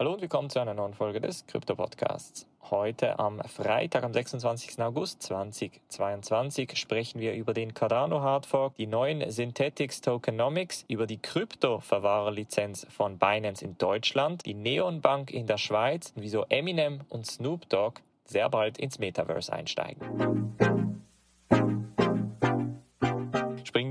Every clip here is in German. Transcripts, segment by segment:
Hallo und willkommen zu einer neuen Folge des Krypto Podcasts. Heute am Freitag, am 26. August 2022, sprechen wir über den Cardano Hardfork, die neuen Synthetics Tokenomics, über die Krypto-Verwahrerlizenz von Binance in Deutschland, die Neon Bank in der Schweiz und wieso Eminem und Snoop Dogg sehr bald ins Metaverse einsteigen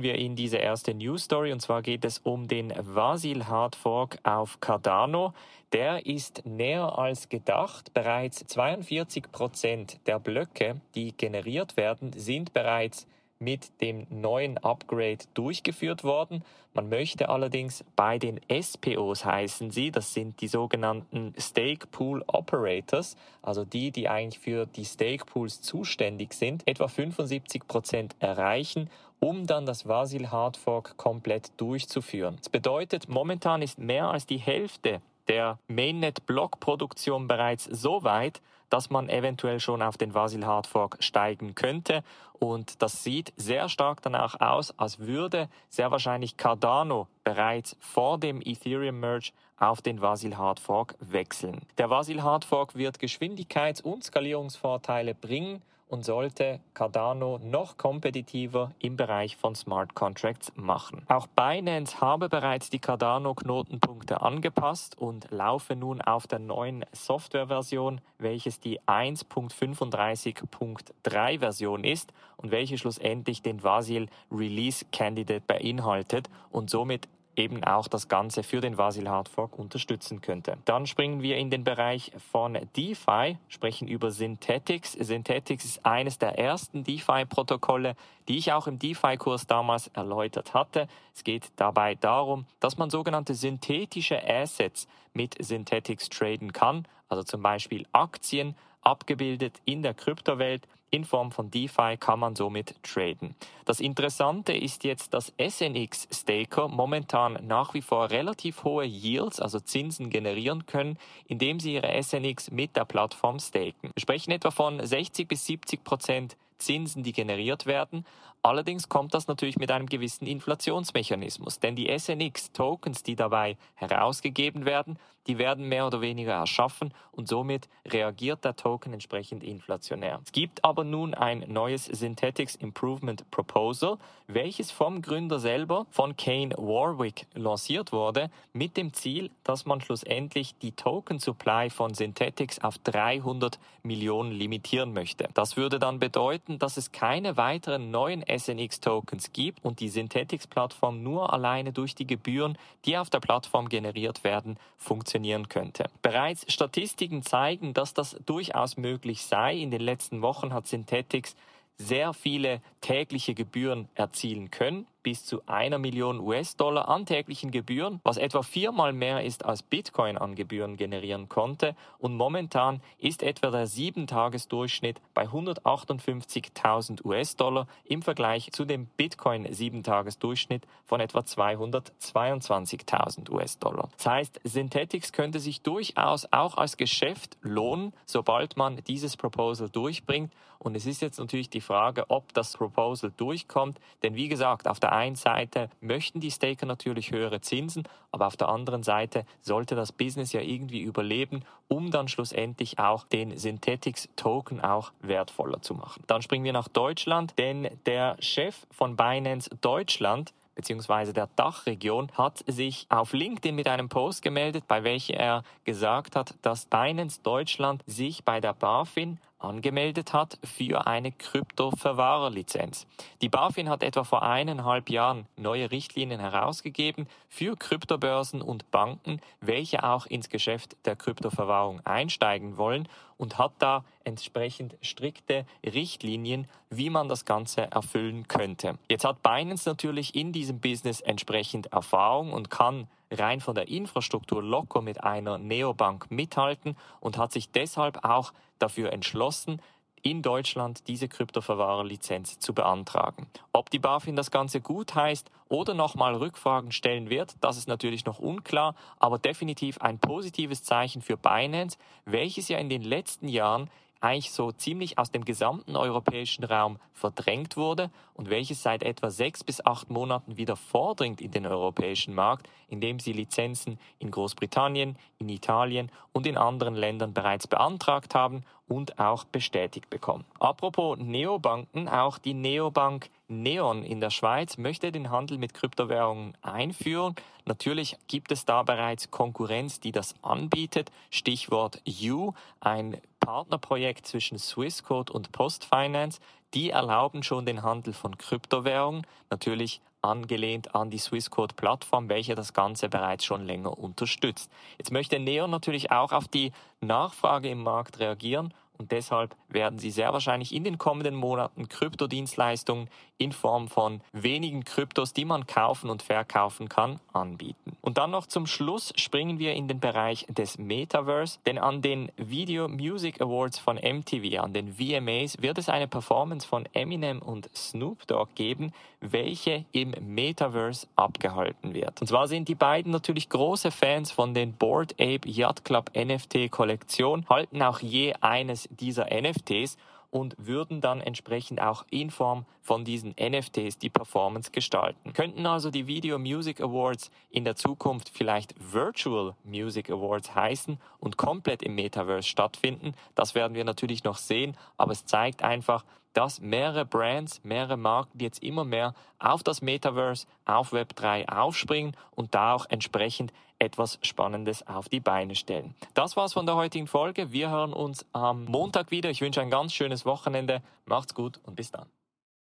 wir in diese erste News Story und zwar geht es um den Vasil Hard Fork auf Cardano. Der ist näher als gedacht. Bereits 42 Prozent der Blöcke, die generiert werden, sind bereits mit dem neuen Upgrade durchgeführt worden. Man möchte allerdings bei den SPOs heißen sie, das sind die sogenannten Stake Pool Operators, also die, die eigentlich für die Stake Pools zuständig sind, etwa 75 Prozent erreichen um dann das Vasil Hardfork komplett durchzuführen. Das bedeutet, momentan ist mehr als die Hälfte der Mainnet-Blockproduktion bereits so weit, dass man eventuell schon auf den Vasil Hardfork steigen könnte. Und das sieht sehr stark danach aus, als würde sehr wahrscheinlich Cardano bereits vor dem Ethereum Merge auf den Vasil Hardfork wechseln. Der Vasil Hardfork wird Geschwindigkeits- und Skalierungsvorteile bringen und sollte Cardano noch kompetitiver im Bereich von Smart Contracts machen. Auch Binance habe bereits die Cardano-Knotenpunkte angepasst und laufe nun auf der neuen Softwareversion, welches die 1.35.3 Version ist und welche schlussendlich den Vasil Release Candidate beinhaltet und somit eben auch das Ganze für den Vasil Hard Fork unterstützen könnte. Dann springen wir in den Bereich von DeFi, sprechen über Synthetics. Synthetics ist eines der ersten DeFi-Protokolle, die ich auch im DeFi-Kurs damals erläutert hatte. Es geht dabei darum, dass man sogenannte synthetische Assets mit Synthetics traden kann, also zum Beispiel Aktien, abgebildet in der Kryptowelt in Form von DeFi kann man somit traden. Das Interessante ist jetzt, dass SNX Staker momentan nach wie vor relativ hohe Yields, also Zinsen generieren können, indem sie ihre SNX mit der Plattform staken. Wir sprechen etwa von 60 bis 70 Prozent Zinsen, die generiert werden. Allerdings kommt das natürlich mit einem gewissen Inflationsmechanismus, denn die SNX-Tokens, die dabei herausgegeben werden, die werden mehr oder weniger erschaffen und somit reagiert der Token entsprechend inflationär. Es gibt aber nun ein neues Synthetics Improvement Proposal, welches vom Gründer selber, von Kane Warwick, lanciert wurde, mit dem Ziel, dass man schlussendlich die Token Supply von Synthetics auf 300 Millionen limitieren möchte. Das würde dann bedeuten, dass es keine weiteren neuen SNX-Tokens gibt und die Synthetics-Plattform nur alleine durch die Gebühren, die auf der Plattform generiert werden, funktionieren könnte. Bereits Statistiken zeigen, dass das durchaus möglich sei. In den letzten Wochen hat Synthetics sehr viele tägliche Gebühren erzielen können bis zu einer Million US-Dollar an täglichen Gebühren, was etwa viermal mehr ist, als Bitcoin an Gebühren generieren konnte. Und momentan ist etwa der 7-Tages-Durchschnitt bei 158.000 US-Dollar im Vergleich zu dem Bitcoin 7-Tages-Durchschnitt von etwa 222.000 US-Dollar. Das heißt, Synthetics könnte sich durchaus auch als Geschäft lohnen, sobald man dieses Proposal durchbringt. Und es ist jetzt natürlich die Frage, ob das Proposal durchkommt. Denn wie gesagt, auf der einen Seite möchten die Staker natürlich höhere Zinsen, aber auf der anderen Seite sollte das Business ja irgendwie überleben, um dann schlussendlich auch den Synthetics Token auch wertvoller zu machen. Dann springen wir nach Deutschland, denn der Chef von Binance Deutschland beziehungsweise der Dachregion, hat sich auf LinkedIn mit einem Post gemeldet, bei welchem er gesagt hat, dass Binance Deutschland sich bei der BaFin angemeldet hat für eine Kryptoverwahrerlizenz. Die BaFin hat etwa vor eineinhalb Jahren neue Richtlinien herausgegeben für Kryptobörsen und Banken, welche auch ins Geschäft der Kryptoverwahrung einsteigen wollen und hat da entsprechend strikte Richtlinien, wie man das Ganze erfüllen könnte. Jetzt hat Binance natürlich in diesem Business entsprechend Erfahrung und kann rein von der Infrastruktur locker mit einer Neobank mithalten und hat sich deshalb auch dafür entschlossen, in Deutschland diese Kryptoverwahrerlizenz zu beantragen. Ob die BaFin das Ganze gut heißt oder nochmal Rückfragen stellen wird, das ist natürlich noch unklar, aber definitiv ein positives Zeichen für Binance, welches ja in den letzten Jahren eigentlich so ziemlich aus dem gesamten europäischen Raum verdrängt wurde und welches seit etwa sechs bis acht Monaten wieder vordringt in den europäischen Markt, indem sie Lizenzen in Großbritannien, in Italien und in anderen Ländern bereits beantragt haben und auch bestätigt bekommen. Apropos Neobanken, auch die Neobank Neon in der Schweiz möchte den Handel mit Kryptowährungen einführen. Natürlich gibt es da bereits Konkurrenz, die das anbietet. Stichwort U, ein Partnerprojekt zwischen Swissquote und Postfinance. Die erlauben schon den Handel von Kryptowährungen, natürlich angelehnt an die Swissquote-Plattform, welche das Ganze bereits schon länger unterstützt. Jetzt möchte Neon natürlich auch auf die Nachfrage im Markt reagieren und deshalb werden sie sehr wahrscheinlich in den kommenden Monaten Kryptodienstleistungen in Form von wenigen Kryptos, die man kaufen und verkaufen kann, anbieten. Und dann noch zum Schluss springen wir in den Bereich des Metaverse, denn an den Video Music Awards von MTV, an den VMAs, wird es eine Performance von Eminem und Snoop Dogg geben, welche im Metaverse abgehalten wird. Und zwar sind die beiden natürlich große Fans von den Board Ape Yacht Club NFT Kollektion, halten auch je eines dieser NFTs und würden dann entsprechend auch in Form von diesen NFTs die Performance gestalten. Könnten also die Video Music Awards in der Zukunft vielleicht Virtual Music Awards heißen und komplett im Metaverse stattfinden? Das werden wir natürlich noch sehen, aber es zeigt einfach, dass mehrere Brands, mehrere Marken jetzt immer mehr auf das Metaverse, auf Web3 aufspringen und da auch entsprechend etwas Spannendes auf die Beine stellen. Das war's von der heutigen Folge. Wir hören uns am Montag wieder. Ich wünsche ein ganz schönes Wochenende. Macht's gut und bis dann.